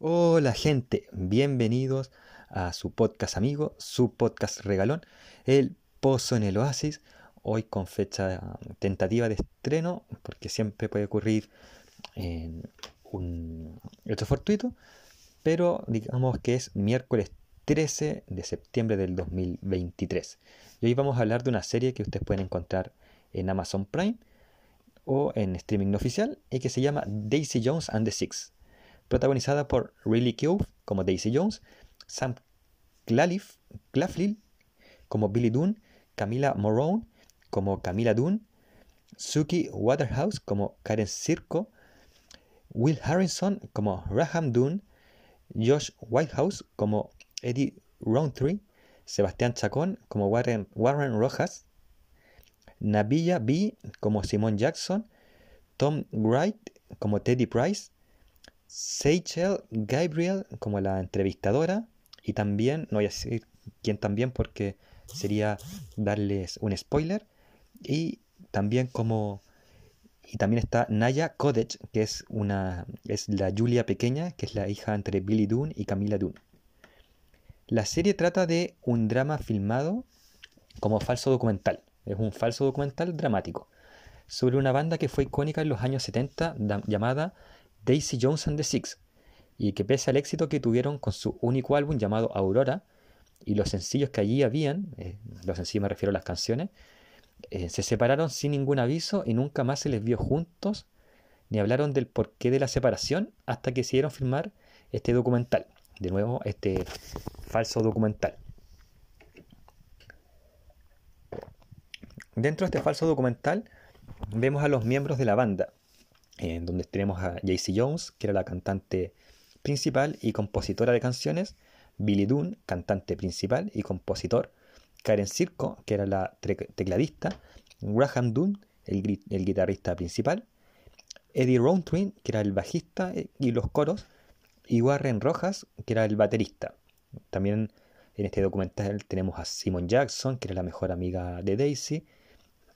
Hola gente, bienvenidos a su podcast amigo, su podcast regalón, El Pozo en el Oasis, hoy con fecha tentativa de estreno, porque siempre puede ocurrir en un hecho fortuito, pero digamos que es miércoles 13 de septiembre del 2023. Y hoy vamos a hablar de una serie que ustedes pueden encontrar en Amazon Prime o en streaming no oficial y que se llama Daisy Jones and the Six protagonizada por Riley Keough como Daisy Jones, Sam Claflin como Billy Dunn, Camila Morone como Camila Dunn, Suki Waterhouse como Karen Circo, Will Harrison como Raham Dunn, Josh Whitehouse como Eddie Roundtree, Sebastián Chacón como Warren, Warren Rojas, Nabilla B como Simon Jackson, Tom Wright como Teddy Price, Seychelle Gabriel como la entrevistadora y también, no voy a decir quién también porque sería darles un spoiler, y también como y también está Naya Kodech, que es una es la Julia pequeña, que es la hija entre Billy Dunn y Camila Dunn. La serie trata de un drama filmado como falso documental. Es un falso documental dramático sobre una banda que fue icónica en los años 70 llamada Daisy Jones and the Six, y que pese al éxito que tuvieron con su único álbum llamado Aurora, y los sencillos que allí habían, eh, los sencillos me refiero a las canciones, eh, se separaron sin ningún aviso y nunca más se les vio juntos, ni hablaron del porqué de la separación hasta que hicieron filmar este documental, de nuevo este falso documental. Dentro de este falso documental vemos a los miembros de la banda, en donde tenemos a Jaycee Jones, que era la cantante principal y compositora de canciones, Billy Dunn, cantante principal y compositor, Karen Circo, que era la tecladista, Graham Dunn, el, guitarrista principal, Eddie Roundtree, que era el bajista eh, y los coros, y Warren Rojas, que era el baterista. También en este documental tenemos a Simon Jackson, que era la mejor amiga de Daisy,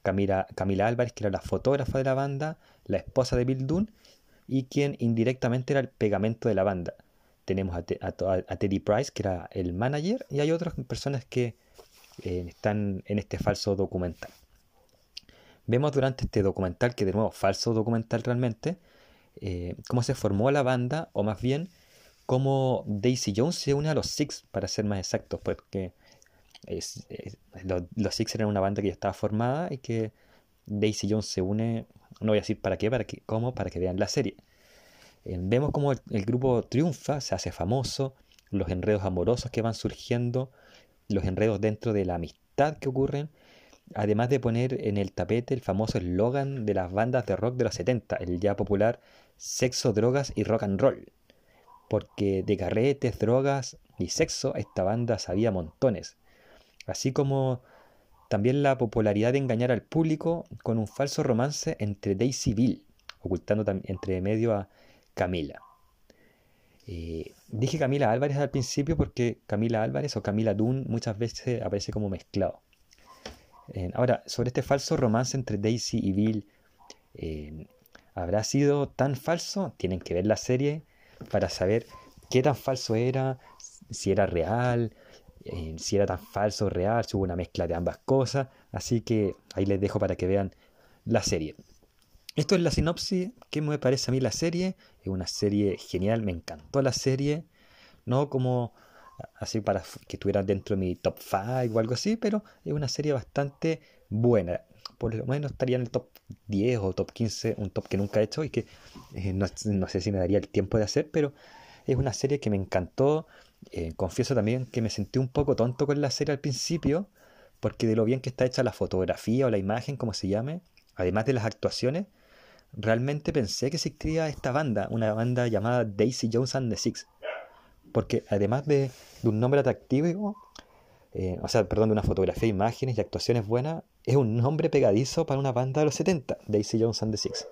Camila, Álvarez, que era la fotógrafa de la banda, la esposa de Bill Dunn, y quien indirectamente era el pegamento de la banda. Tenemos a, Teddy Price, que era el manager, y hay otras personas que eh, están en este falso documental. Vemos durante este documental, que de nuevo falso documental realmente, eh, cómo se formó la banda, o más bien cómo Daisy Jones se une a los Six, para ser más exactos, porque los, Six eran una banda que ya estaba formada y que Daisy Jones se une, no voy a decir para qué, para qué, cómo, para que vean la serie. Eh, vemos cómo el, grupo triunfa, se hace famoso, los enredos amorosos que van surgiendo, los enredos dentro de la amistad que ocurren, además de poner en el tapete el famoso eslogan de las bandas de rock de los 70, el ya popular sexo, drogas y rock and roll. Porque de carretes, drogas y sexo esta banda sabía montones así como también la popularidad de engañar al público con un falso romance entre Daisy Bill, ocultando entre medio a Camila. Eh, dije Camila Álvarez al principio porque Camila Álvarez o Camila Dunn muchas veces aparece como mezclado. Eh, ahora, sobre este falso romance entre Daisy y Bill, eh, ¿habrá sido tan falso? Tienen que ver la serie para saber qué tan falso era, si era real, si era tan falso o real, si hubo una mezcla de ambas cosas. Así que ahí les dejo para que vean la serie. Esto es la sinopsis que me parece a mí la serie. Es una serie genial, me encantó la serie. No como así para que estuviera dentro de mi top 5 o algo así, pero es una serie bastante buena. Por lo menos estaría en el top 10 o top 15, un top que nunca he hecho y que eh, no, no sé si me daría el tiempo de hacer, pero es una serie que me encantó. Eh, confieso también que me sentí un poco tonto con la serie al principio, porque de lo bien que está hecha la fotografía o la imagen, como se llame, además de las actuaciones, realmente pensé que existía esta banda, una banda llamada Daisy Jones and the Six. Porque además de, un nombre atractivo, eh, o sea, perdón, de una fotografía, imágenes y actuaciones buenas, es un nombre pegadizo para una banda de los 70, Daisy Jones and the Six.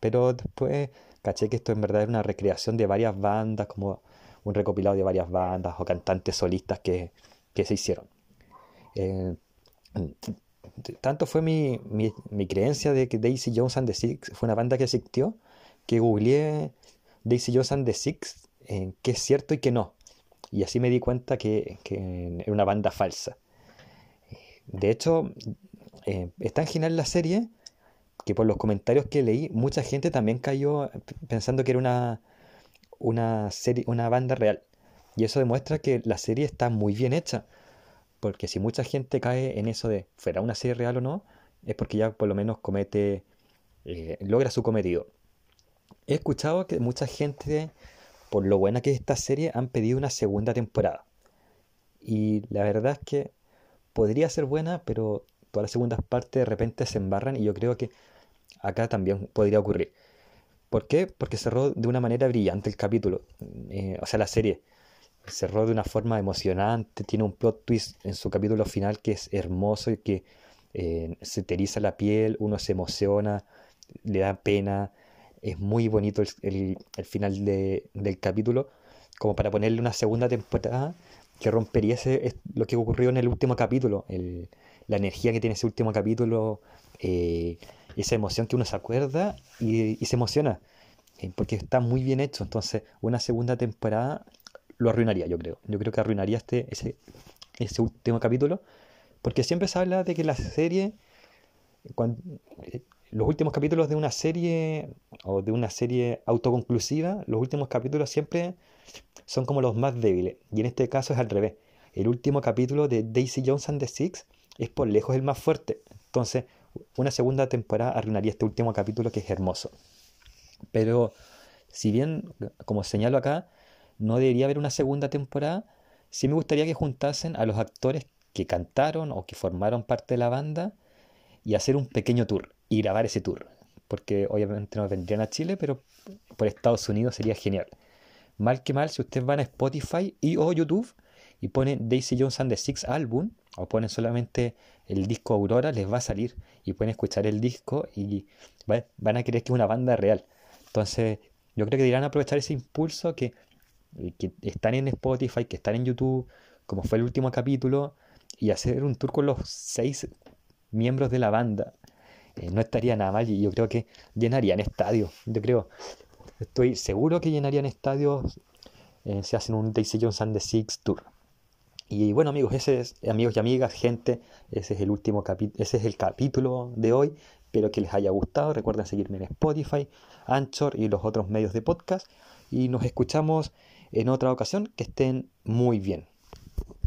pero después caché que esto en verdad era una recreación de varias bandas, como un recopilado de varias bandas o cantantes solistas que, se hicieron. Eh, tanto fue mi, creencia de que Daisy Jones and the Six fue una banda que existió, que googleé Daisy Jones and the Six, eh, que es cierto y que no. Y así me di cuenta que, era una banda falsa. De hecho, eh, es tan genial la serie que por los comentarios que leí, mucha gente también cayó pensando que era una, una, serie, una banda real. Y eso demuestra que la serie está muy bien hecha. Porque si mucha gente cae en eso de fuera una serie real o no, es porque ya por lo menos comete, eh, logra su cometido. He escuchado que mucha gente, por lo buena que es esta serie, han pedido una segunda temporada. Y la verdad es que podría ser buena, pero todas las segundas partes de repente se embarran y yo creo que acá también podría ocurrir. ¿Por qué? Porque cerró de una manera brillante el capítulo, eh, o sea, la serie. Cerró de una forma emocionante, tiene un plot twist en su capítulo final que es hermoso y que eh, se teriza la piel, uno se emociona, le da pena. Es muy bonito el, final del capítulo, como para ponerle una segunda temporada que rompería ese, lo que ocurrió en el último capítulo, la energía que tiene ese último capítulo, eh, esa emoción que uno se acuerda y, se emociona, eh, porque está muy bien hecho. Entonces, una segunda temporada lo arruinaría, yo creo. Yo creo que arruinaría este, ese, último capítulo, porque siempre se habla de que la serie, eh, los últimos capítulos de una serie o de una serie autoconclusiva, los últimos capítulos siempre son como los más débiles. Y en este caso es al revés. El último capítulo de Daisy Jones and the Six es por lejos el más fuerte. Entonces, una segunda temporada arruinaría este último capítulo que es hermoso. Pero, si bien, como señalo acá, no debería haber una segunda temporada, sí me gustaría que juntasen a los actores que cantaron o que formaron parte de la banda y hacer un pequeño tour y grabar ese tour. Porque obviamente no vendrían a Chile, pero por Estados Unidos sería genial. Mal que mal, si ustedes van a Spotify y o YouTube y ponen Daisy Jones and the Six Album, o ponen solamente el disco Aurora, les va a salir y pueden escuchar el disco y van a creer que es una banda real. Entonces, yo creo que dirán aprovechar ese impulso que, que están en Spotify, que están en YouTube, como fue el último capítulo, y hacer un tour con los seis miembros de la banda. Eh, no estaría nada mal y yo creo que llenarían estadios. Yo creo, estoy seguro que llenarían estadios eh, si hacen un Daisy Jones and the Six Tour. Y bueno amigos, ese es, amigos y amigas, gente, ese es el último ese es el capítulo de hoy. Espero que les haya gustado. Recuerden seguirme en Spotify, Anchor y los otros medios de podcast. Y nos escuchamos en otra ocasión. Que estén muy bien.